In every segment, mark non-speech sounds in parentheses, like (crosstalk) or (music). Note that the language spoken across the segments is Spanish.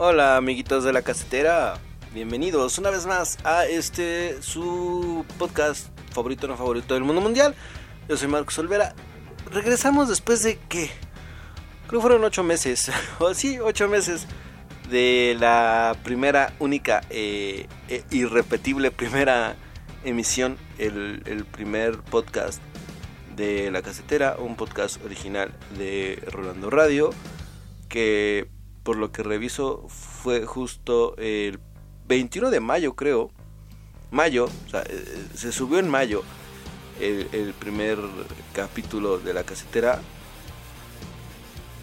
Hola amiguitos de la casetera, bienvenidos una vez más a este su podcast favorito no favorito del mundo mundial. Yo soy Marcos Olvera. Regresamos después de que creo fueron ocho meses, (laughs) o sí, ocho meses de la primera, única, e irrepetible primera emisión, el, el primer podcast de la casetera, un podcast original de Rolando Radio que por lo que reviso, fue justo el 21 de mayo, creo. Mayo, o sea, eh, se subió en mayo el, primer capítulo de la casetera.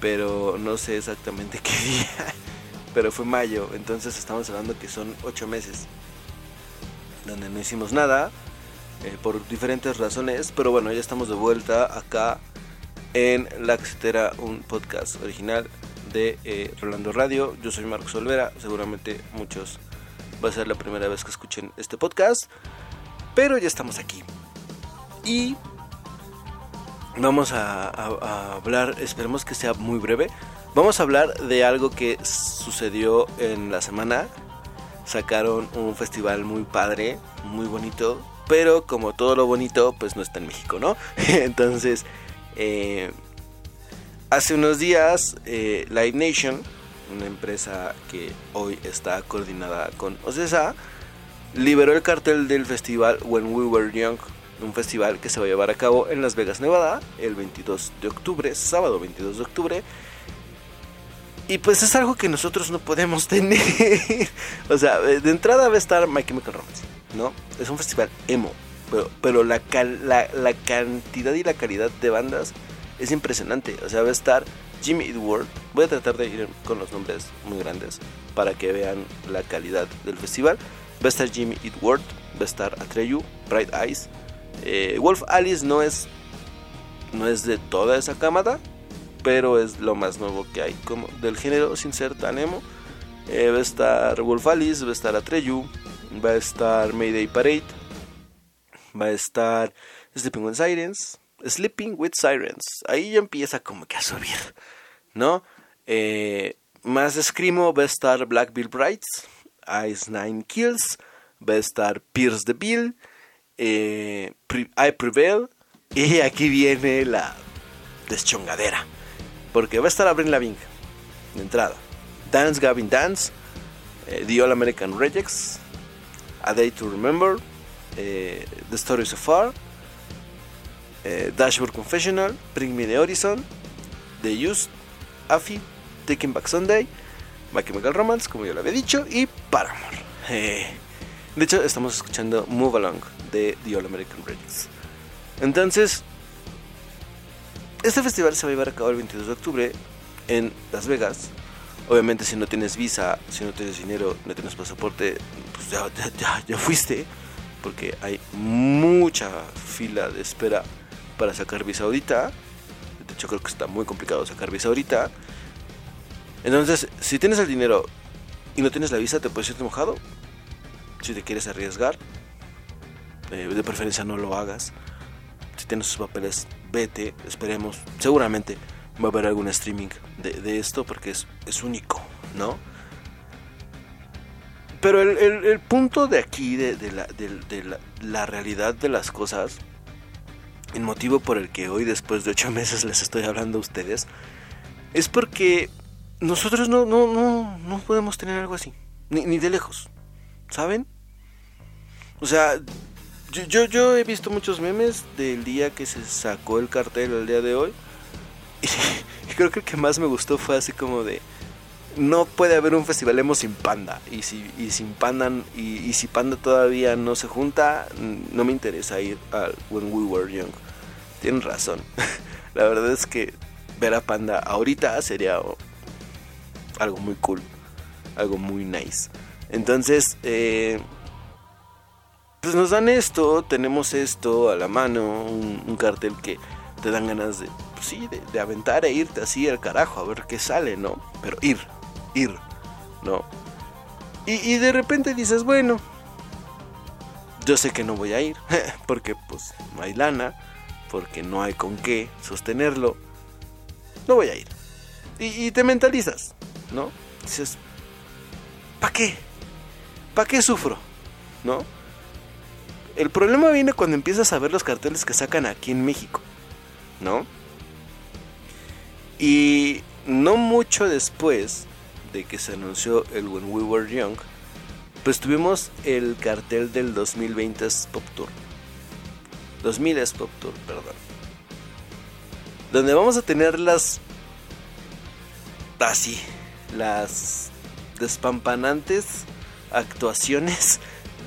Pero no sé exactamente (laughs) qué día. Pero fue mayo, entonces estamos hablando que son 8 meses. Donde no hicimos nada. Eh, por diferentes razones. Pero bueno, ya estamos de vuelta acá en La Casetera, un podcast original de eh, Rolando Radio. Yo soy Marcos Olvera, seguramente muchos va a ser la primera vez que escuchen este podcast, pero ya estamos aquí. Y vamos a, hablar, esperemos que sea muy breve, vamos a hablar de algo que sucedió en la semana. Sacaron un festival muy padre, muy bonito, pero como todo lo bonito, pues no está en México, ¿no? (laughs) Entonces, eh, Hace unos días, eh, Live Nation, una empresa que hoy está coordinada con OCESA, liberó el cartel del festival When We Were Young, un festival que se va a llevar a cabo en Las Vegas, Nevada, el 22 de octubre, sábado 22 de octubre. Y pues es algo que nosotros no podemos (laughs) tener. o sea, de entrada va a estar My Chemical Romance, ¿no? Es un festival emo, pero, la cantidad y la calidad de bandas es impresionante. O sea, va a estar Jimmy Eat. Voy a tratar de ir con los nombres muy grandes para que vean la calidad del festival. Va a estar Jimmy Eat va a estar Atreyu, Bright Eyes. Eh, Wolf Alice no es, no es de toda esa camada, pero es lo más nuevo que hay como del género sin ser tan emo. Eh, va a estar Wolf Alice, va a estar Atreyu, va a estar Mayday Parade, va a estar Sleeping with Sirens, Sleeping with Sirens. Ahí ya empieza como que a subir, ¿no? Eh, más Screamo va a estar Black Bill Brights, Ice Nine Kills, va a estar Pierce the Bill, eh, I Prevail, y aquí viene la deschongadera, porque va a estar Avril Lavigne de entrada, Dance Gavin Dance, eh, The All American Rejects, A Day to Remember, The Stories of Far, eh, Dashboard Confessional, Bring Me the Horizon, The Used, Afi, Taking Back Sunday, My Chemical Romance, como ya lo había dicho, y Paramore. Eh, de hecho, estamos escuchando Move Along de The All American Breaks. Entonces, este festival se va a llevar a cabo el 22 de octubre en Las Vegas. Obviamente, si no tienes visa, si no tienes dinero, no tienes pasaporte, pues ya, ya fuiste, porque hay mucha fila de espera para sacar visa ahorita. De hecho, creo que está muy complicado sacar visa ahorita. Entonces, si tienes el dinero y no tienes la visa, te puedes ir mojado. Si te quieres arriesgar, eh, de preferencia no lo hagas. Si tienes sus papeles, vete, esperemos. Seguramente va a haber algún streaming de, esto porque es, único, ¿no? Pero el, punto de aquí, de, la, de la realidad de las cosas, el motivo por el que hoy, después de ocho (laughs) meses, les estoy hablando a ustedes, es porque nosotros no, no, no, no podemos tener algo así, ni, de lejos, ¿saben? O sea, yo, yo, he visto muchos memes del día que se sacó el cartel el día de hoy. Y, (laughs) creo que el que más me gustó fue así como de... no puede haber un festival emo sin Panda. Y si, y sin Panda, y, si Panda todavía no se junta, no me interesa ir al When We Were Young. Tienen razón. (laughs) La verdad es que ver a Panda ahorita sería algo muy cool. Algo muy nice. Entonces, eh, pues nos dan esto, tenemos esto a la mano, un, cartel que te dan ganas de, pues sí, de, aventar e irte así al carajo a ver qué sale, ¿no? Pero ir, ir, ¿no? Y, de repente dices, bueno, yo sé que no voy a ir, (laughs) porque pues no porque no hay con qué sostenerlo, no voy a ir. Y, te mentalizas, ¿no? Dices, ¿para qué? ¿Para qué sufro? ¿No? El problema viene cuando empiezas a ver los carteles que sacan aquí en México, ¿no? Y no mucho después de que se anunció el When We Were Young, pues tuvimos el cartel del 2020 Pop Tour. 2000 es Tour, perdón. Donde vamos a tener las... Así, las despampanantes actuaciones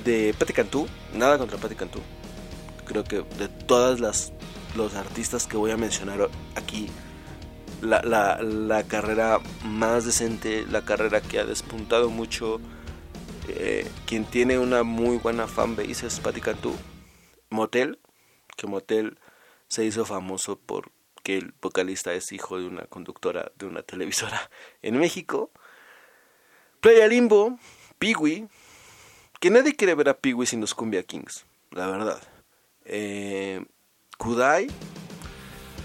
de Patti Cantú. Nada contra Patti Cantú. Creo que de todas las los artistas que voy a mencionar aquí, la, la, carrera más decente, la carrera que ha despuntado mucho, eh, quien tiene una muy buena fanbase es Patti Cantú. Motel, que Motel se hizo famoso por que el vocalista es hijo de una conductora de una televisora (laughs) en México. Playa Limbo, Peewee, que nadie quiere ver a Peewee sin los Cumbia Kings, la verdad. Eh, Kudai,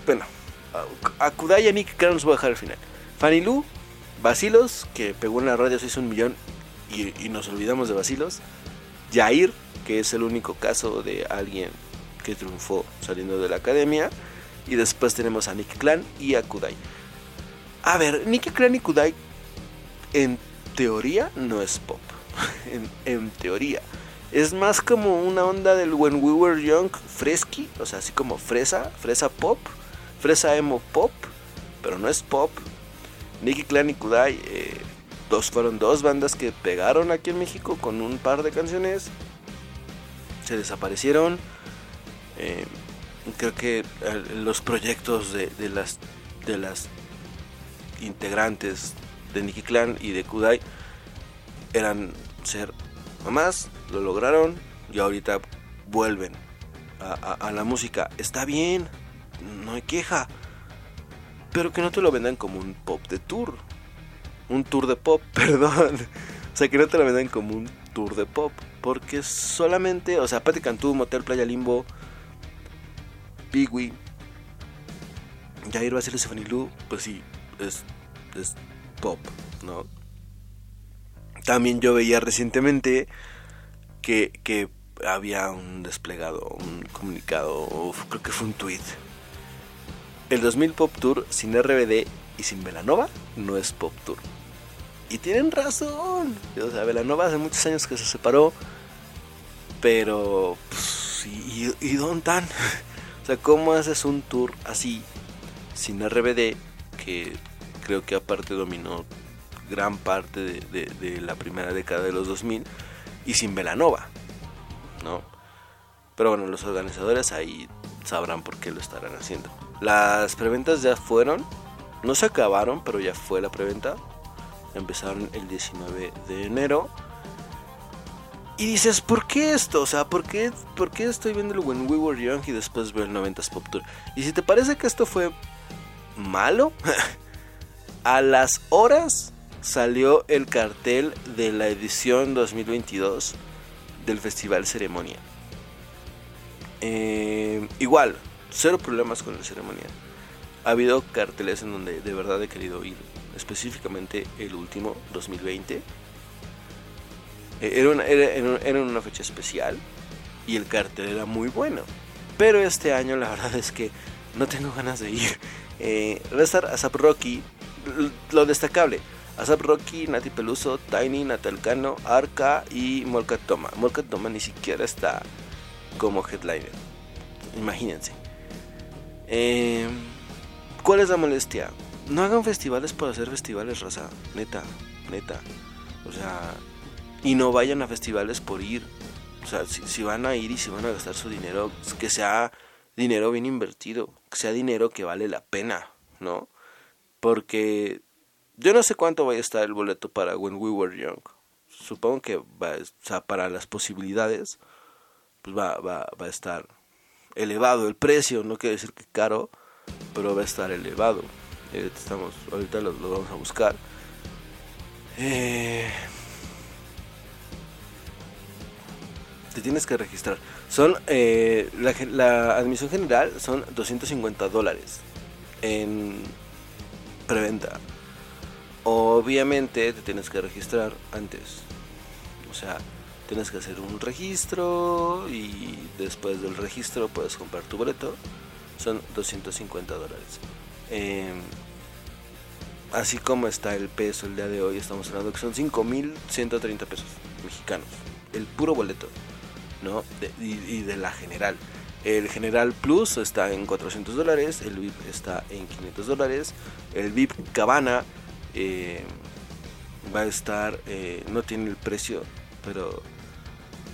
bueno, a, Kudai y a Nick Clan los voy a dejar al final. Fanny Lu, Basilos, que pegó en la radio, se hizo un millón y, nos olvidamos de Basilos. Jair, que es el único caso de alguien que triunfó saliendo de la academia. Y después tenemos a Nick Clan y a Kudai. A ver, Nick Clan y Kudai en teoría no es pop. (laughs) en, teoría. Es más como una onda del When We Were Young fresky, o sea, así como fresa, fresa pop, fresa emo pop, pero no es pop. Nicky Clan y Kudai eh, dos, fueron dos bandas que pegaron aquí en México con un par de canciones. Se desaparecieron. Eh, creo que eh, los proyectos de, las, de las integrantes de Nicky Clan y de Kudai eran ser mamás, lo lograron y ahorita vuelven a, la música. Está bien, no hay queja, pero que no te lo vendan como un pop de tour. Un tour de pop, (laughs) perdón. O sea, que no te lo vendan como un tour de pop. Porque solamente, o sea, Pati Cantú, Motel Playa Limbo, Pigui, Jair Basil y Lu, pues sí, es, pop, ¿no? También yo veía recientemente que, había un desplegado, un comunicado, creo que fue un tweet. El 2000 Pop Tour sin RBD y sin Velanova no es Pop Tour. Y tienen razón. O sea, Velanova hace muchos años que se separó. Pero, pues, ¿y, y dónde están? (laughs) o sea, ¿cómo haces un tour así, sin RBD, que creo que aparte dominó gran parte de, la primera década de los 2000 y sin Velanova, ¿no? Pero bueno, los organizadores ahí sabrán por qué lo estarán haciendo. Las preventas ya fueron, no se acabaron, pero ya fue la preventa. Empezaron el 19 de enero. Y dices, ¿por qué esto? O sea, ¿por qué, ¿por qué estoy viendo el When We Were Young y después veo el 90s Pop Tour? Y si te parece que esto fue malo, (laughs) a las horas salió el cartel de la edición 2022 del Festival Ceremonia. Eh, igual, cero problemas con el Ceremonia. Ha habido carteles en donde de verdad he querido ir, específicamente el último, 2020. Eh, era, una, era, una fecha especial y el cartel era muy bueno. Pero este año la (laughs) verdad es que no tengo ganas de ir. Eh, va a estar Asap Rocky. Lo destacable, Asap Rocky, Nati Peluso, Tiny, Natalcano, Arca y Molcat Toma. Ni siquiera está como headliner. Imagínense. Em, ¿Cuál es la molestia? no hagan festivales por hacer festivales, raza. Neta, neta. O sea, y no vayan a festivales por ir. O sea, si, van a ir y si van a gastar su dinero, que sea dinero bien invertido, que sea dinero que vale la pena, ¿no? Porque yo no sé cuánto vaya a estar el boleto para When We Were Young. Supongo que o sea, para las posibilidades, pues va, va, va a estar elevado el precio, no quiere decir que caro, pero va a estar elevado. Eh, estamos, ahorita lo, vamos a buscar. Eh, te tienes que registrar. Son eh, la, admisión general son 250 dólares en preventa. Obviamente te tienes que registrar antes. O sea, tienes que hacer un registro y después del registro puedes comprar tu boleto. Son 250 dólares. Em, así como está el peso el día de hoy, estamos hablando que son 5.130 pesos mexicanos. El puro boleto, y, de la general. El General Plus está en 400 dólares, el VIP está en 500 dólares, el VIP Cabana eh, va a estar, eh, no tiene el precio, pero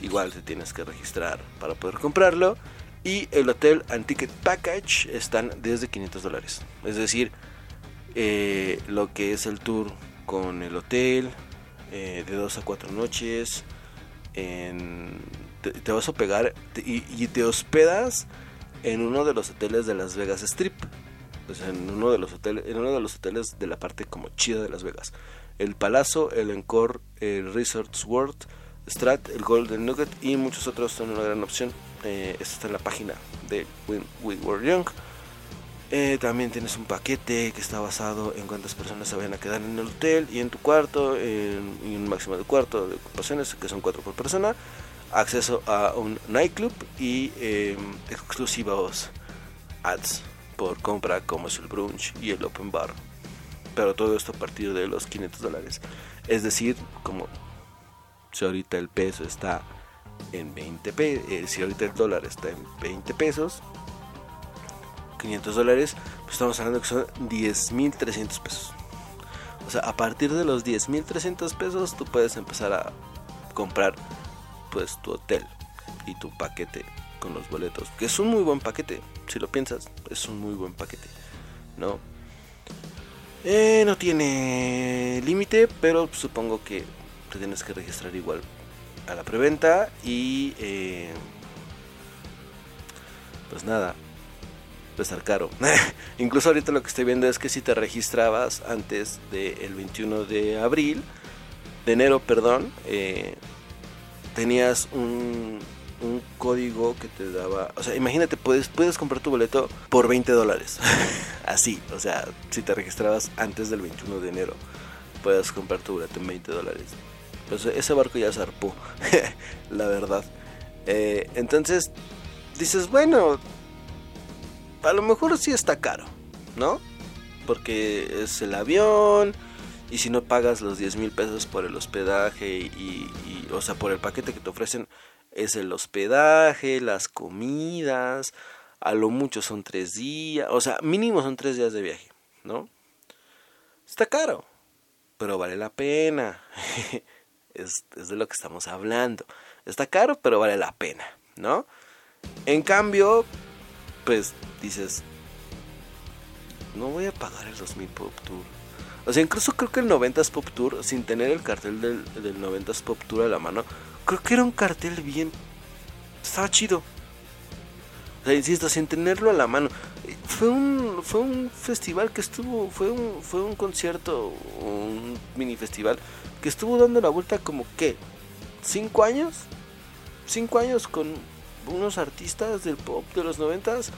igual te tienes que registrar para poder comprarlo. Y el hotel and ticket package están desde 500 dólares. Es decir, eh, lo que es el tour con el hotel de 2 a 4 noches. Te, vas a pegar y, y, te hospedas en uno de los hoteles de Las Vegas Strip. En uno de los hoteles, en uno de los hoteles de la parte como chida de Las Vegas. El Palazzo, el Encore, el Resorts World, Strat, el Golden Nugget y muchos otros son una gran opción. Eh, esto está en la página de When We Were Young. Eh, también tienes un paquete que está basado en cuántas personas se vayan a quedar en el hotel y en tu cuarto, en, un máximo de cuarto de ocupaciones, que son cuatro por persona. Acceso a un nightclub y eh, exclusivos ads por compra como es el brunch y el open bar. Pero todo esto a partir de los 500 dólares. Es decir, como si ahorita el peso está en 20 pesos, eh, si ahorita el dólar está en 20 pesos, 500 dólares, pues estamos hablando que son 10.300 pesos. O sea, a partir de los 10.300 pesos tú puedes empezar a comprar pues tu hotel y tu paquete con los boletos, que es un muy buen paquete, si lo piensas, es un muy buen paquete, ¿no? Eh, no tiene límite, pero supongo que te tienes que registrar igual a la preventa y eh, pues nada, va a estar caro. (laughs) Incluso ahorita lo que estoy viendo es que si te registrabas antes del 21 de abril, de enero, perdón, eh, tenías un un código que te daba, o sea, imagínate, puedes, puedes comprar tu boleto por 20 dólares. (laughs) Así, o sea, si te registrabas antes del 21 de enero, puedes comprar tu boleto en 20 dólares. Pues ese barco ya zarpó, (laughs) la verdad. Eh, entonces, dices, bueno, a lo mejor sí está caro, ¿no? Porque es el avión, y si no pagas los 10 mil pesos por el hospedaje y, y, o sea, por el paquete que te ofrecen, es el hospedaje, las comidas, a lo mucho son tres días, o sea, mínimo son tres días de viaje, ¿no? Está caro, pero vale la pena. (laughs) es, de lo que estamos hablando. Está caro, pero vale la pena, ¿no? En cambio, pues dices, no voy a pagar el 2000 Pop Tour. O sea, incluso creo que el 90s Pop Tour, sin tener el cartel del, del 90s Pop Tour a la mano, creo que era un cartel bien. Estaba chido. O sea, insisto, sin tenerlo a la mano. Fue un, fue un festival que estuvo. Fue un, fue un concierto, un mini festival que estuvo dando la vuelta como que. ¿Cinco años? ¿Cinco años con unos artistas del pop de los noventas?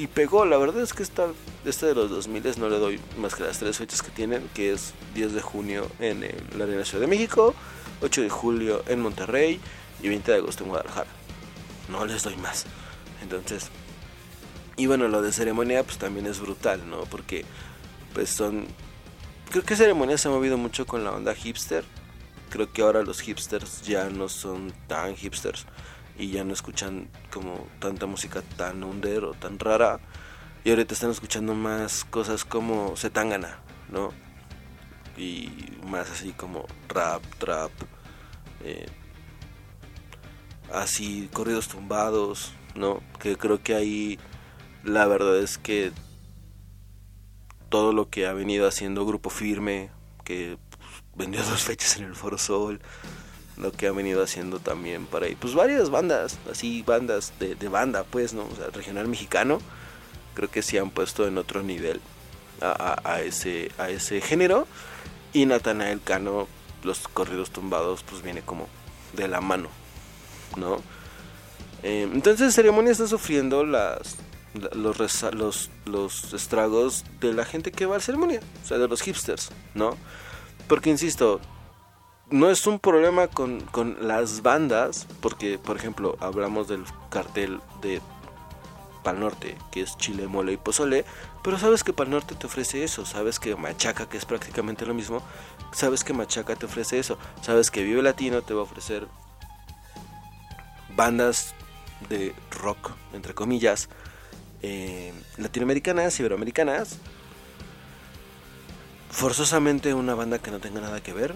Y pegó, la verdad es que esta, este de los 2000 no le doy más que las tres fechas que tienen, que es 10 de junio en la Arena Ciudad de México, 8 de julio en Monterrey y 20 de agosto en Guadalajara. No les doy más. Entonces, y bueno, lo de ceremonia pues también es brutal, ¿no? Porque pues son... Creo que ceremonia se ha movido mucho con la onda hipster. Creo que ahora los hipsters ya no son tan hipsters y ya no escuchan como tanta música tan under o tan rara. Y ahorita están escuchando más cosas como Zetangana, ¿no? Y más así como rap, trap, eh, así corridos tumbados, ¿no? Que creo que ahí la verdad es que todo lo que ha venido haciendo Grupo Firme, que pues, vendió (laughs) dos fechas en el Foro Sol, lo que ha venido haciendo también para ahí, pues varias bandas, así bandas de, banda, pues, ¿no? O sea, regional mexicano, creo que sí han puesto en otro nivel a, ese, a ese género. Y Natanael Cano, los corridos tumbados, pues viene como de la mano, ¿no? Eh, entonces Ceremonia está sufriendo los, los, los estragos de la gente que va a ceremonia, o sea, de los hipsters, ¿no? Porque, insisto, no es un problema con, con las bandas, porque, por ejemplo, hablamos del cartel de Pal Norte, que es chile, mole y pozole, pero sabes que Pal Norte te ofrece eso, sabes que Machaca, que es prácticamente lo mismo, sabes que Machaca te ofrece eso, sabes que Vive Latino te va a ofrecer bandas de rock, entre comillas, eh, latinoamericanas, iberoamericanas. Forzosamente una banda que no tenga nada que ver,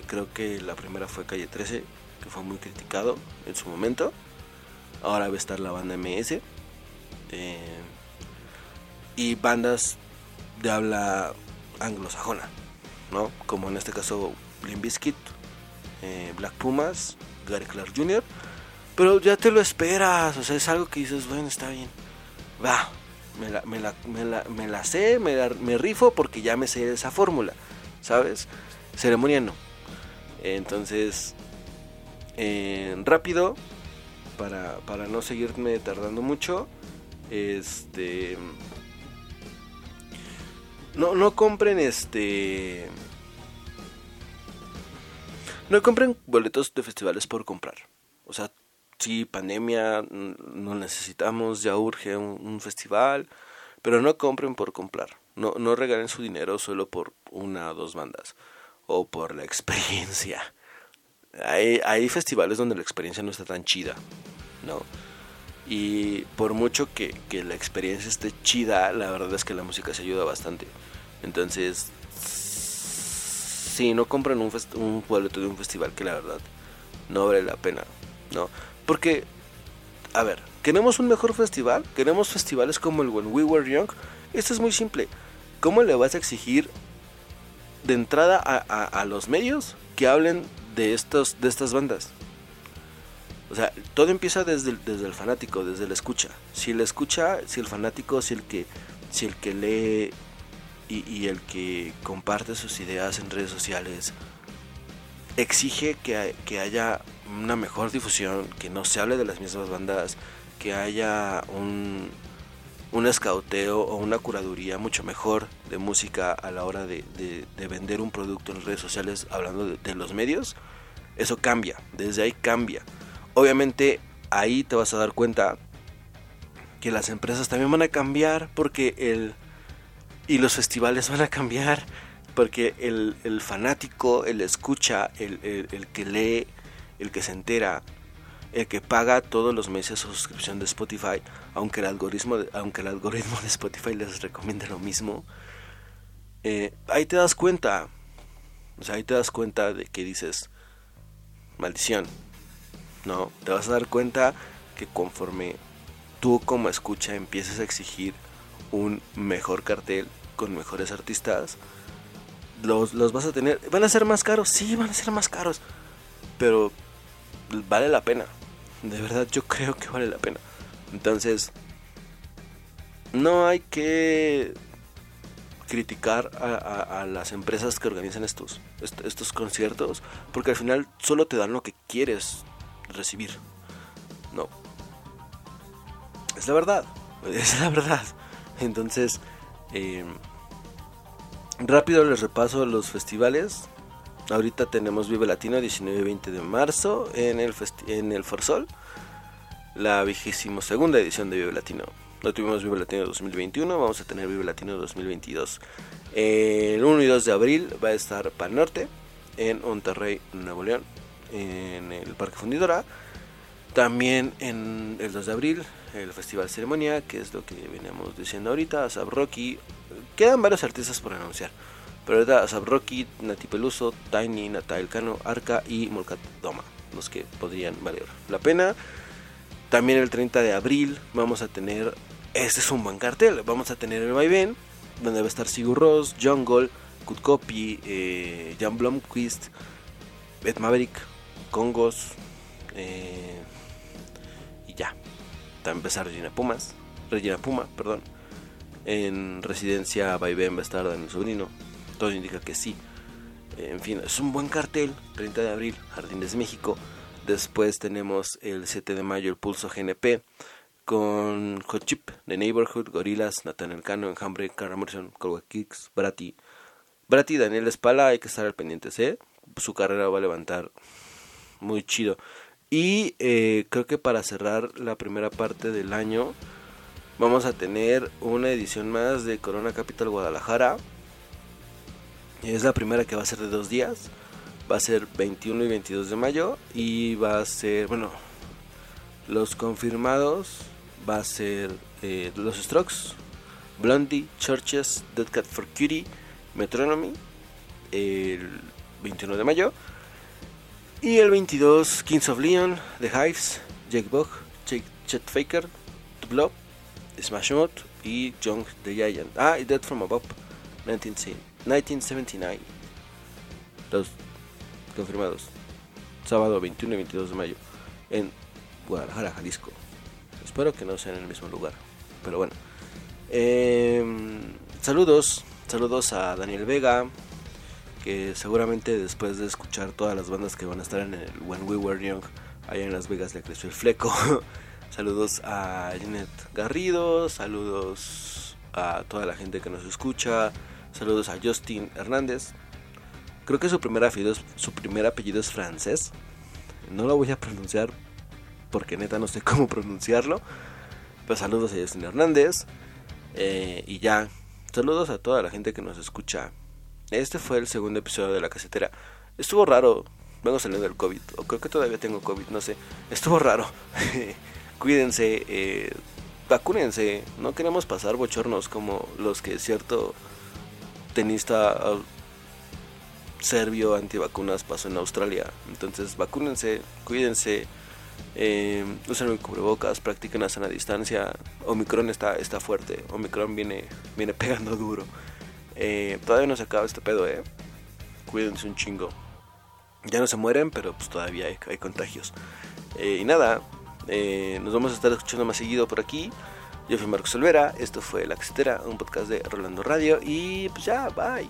creo que la primera fue Calle 13, que fue muy criticado en su momento. Ahora va a estar la banda MS. Eh, y bandas de habla anglosajona, ¿no? Como en este caso Limp Bizkit, eh, Black Pumas, Gary Clark Jr. Pero ya te lo esperas, o sea, es algo que dices, bueno, está bien. Va, me la, me la, me la, la sé, me, me, rifo porque ya me sé esa fórmula, ¿sabes? Ceremonia no. Entonces, eh, rápido, para, para no seguirme tardando mucho, este... No, no compren este... No compren boletos de festivales por comprar. O sea, sí, pandemia, no necesitamos, ya urge un, festival, pero no compren por comprar, no, no regalen su dinero solo por una o dos bandas o por la experiencia. Hay, hay festivales donde la experiencia no está tan chida, ¿no? Y por mucho que, que la experiencia esté chida, la verdad es que la música se ayuda bastante. Entonces, sí, no compren un, un boleto de un festival que la verdad no vale la pena, ¿no? Porque, a ver, ¿queremos un mejor festival? ¿Queremos festivales como el When We Were Young? Esto es muy simple. ¿Cómo le vas a exigir de entrada a, los medios que hablen de, estos, de estas bandas? O sea, todo empieza desde el, desde el fanático, desde la escucha. Si el escucha, si el fanático, si el que, si el que lee y, y el que comparte sus ideas en redes sociales, exige que, que haya una mejor difusión, que no se hable de las mismas bandas, que haya un, un escauteo o una curaduría mucho mejor de música a la hora de, vender un producto en redes sociales hablando de, los medios, eso cambia, desde ahí cambia. Obviamente ahí te vas a dar cuenta que las empresas también van a cambiar porque el... y los festivales van a cambiar porque el, fanático, el escucha, el, el, que lee, el que se entera, el que paga todos los meses su suscripción de Spotify, aunque el algoritmo de, aunque el algoritmo de Spotify les recomiende lo mismo, eh, ahí te das cuenta, o sea, ahí te das cuenta de que dices, maldición, ¿no? Te vas a dar cuenta que conforme tú como escucha empieces a exigir un mejor cartel con mejores artistas, los, los vas a tener. ¿Van a ser más caros? Sí, van a ser más caros. Pero vale la pena. De verdad, yo creo que vale la pena. Entonces, no hay que criticar a, las empresas que organizan estos, estos conciertos, porque al final solo te dan lo que quieres recibir. No. Es la verdad. (laughs) Es la verdad. Entonces, eh, Rápido les repaso los festivales. Ahorita tenemos Vive Latino 19 y 20 de marzo en el, en el Forsol, la vigésimo segunda edición de Vive Latino. No tuvimos Vive Latino 2021, vamos a tener Vive Latino 2022. El 1 y 2 de abril va a estar Pan Norte en Monterrey, Nuevo León, en el Parque Fundidora. También en el 2 de abril, el Festival Ceremonia, que es lo que veníamos diciendo ahorita, Asap Rocky. Quedan varios artistas por anunciar. Pero Asap Rocky, Nati Peluso, Tiny, Natal Cano, Arca y Molcat Doma. Los que podrían valer la pena. También el 30 de abril vamos a tener. Este es un buen cartel. Vamos a tener el Vaivén, donde va a estar Sigur Ross, Jungle, Good Copy, eh, Jan Blomqvist, Ed Maverick, Congos. Eh, y ya. Va a empezar Regina Pumas. Regina Puma, perdón. En residencia Vaivén va a estar Daniel Sobrino. Todo indica que sí. En fin, es un buen cartel. 30 de abril, Jardines México. Después tenemos el 7 de mayo el Pulso GNP con Hot Chip, The Neighborhood, Gorillas, Nathaniel Cano, Enjambre, Cara Morrison, Kicks, Brati. Brati Daniel Espala, hay que estar al pendiente, ¿eh? Su carrera va a levantar muy chido. Y eh, creo que para cerrar la primera parte del año, vamos a tener una edición más de Corona Capital Guadalajara. Es la primera que va a ser de dos días va a ser 21 y 22 de mayo y va a ser, bueno, los confirmados va a ser eh, Los Strokes, Blondie, Churches, Dead Cat for Cutie, Metronomy, el 21 de mayo. Y el 22, Kings of Leon, The Hives, Jake Bog, Chet Faker, The Blob, Smash Mouth y Young the Giant. Ah, y Dead from Above, 1979. Los confirmados. Sábado 21 y 22 de mayo en Guadalajara, Jalisco. Espero que no sea en el mismo lugar. Pero bueno. Em, saludos. Saludos a Daniel Vega. Que seguramente después de escuchar todas las bandas que van a estar en el When We Were Young, allá en Las Vegas le creció el fleco. (laughs) saludos a Janet Garrido. Saludos a toda la gente que nos escucha. Saludos a Justin Hernández. Creo que su primer apellido, es, su primer apellido es francés. No lo voy a pronunciar porque neta no sé (laughs) cómo pronunciarlo. Pero saludos a Justin Hernández. Eh, y ya, saludos a toda la gente que nos escucha. Este fue el segundo episodio de La Casetera. Estuvo raro. Vengo saliendo del COVID. O creo que todavía tengo COVID, no sé. Estuvo raro. (laughs) Cuídense. Eh, vacúnense. No queremos pasar bochornos como los que cierto tenista serbio antivacunas pasó en Australia. Entonces vacúnense, cuídense, eh, usen el cubrebocas, practiquen la sana distancia. Omicron está, está fuerte, Omicron viene, viene (laughs) pegando duro. Eh, todavía no se acaba este pedo, eh. Cuídense un chingo. Ya no se mueren, pero pues todavía hay, contagios. Eh, y nada, eh, nos vamos a estar escuchando más seguido por aquí. Yo fui Marcos Olvera, esto fue La Casetera, un podcast de Rolando Radio y pues ya, bye.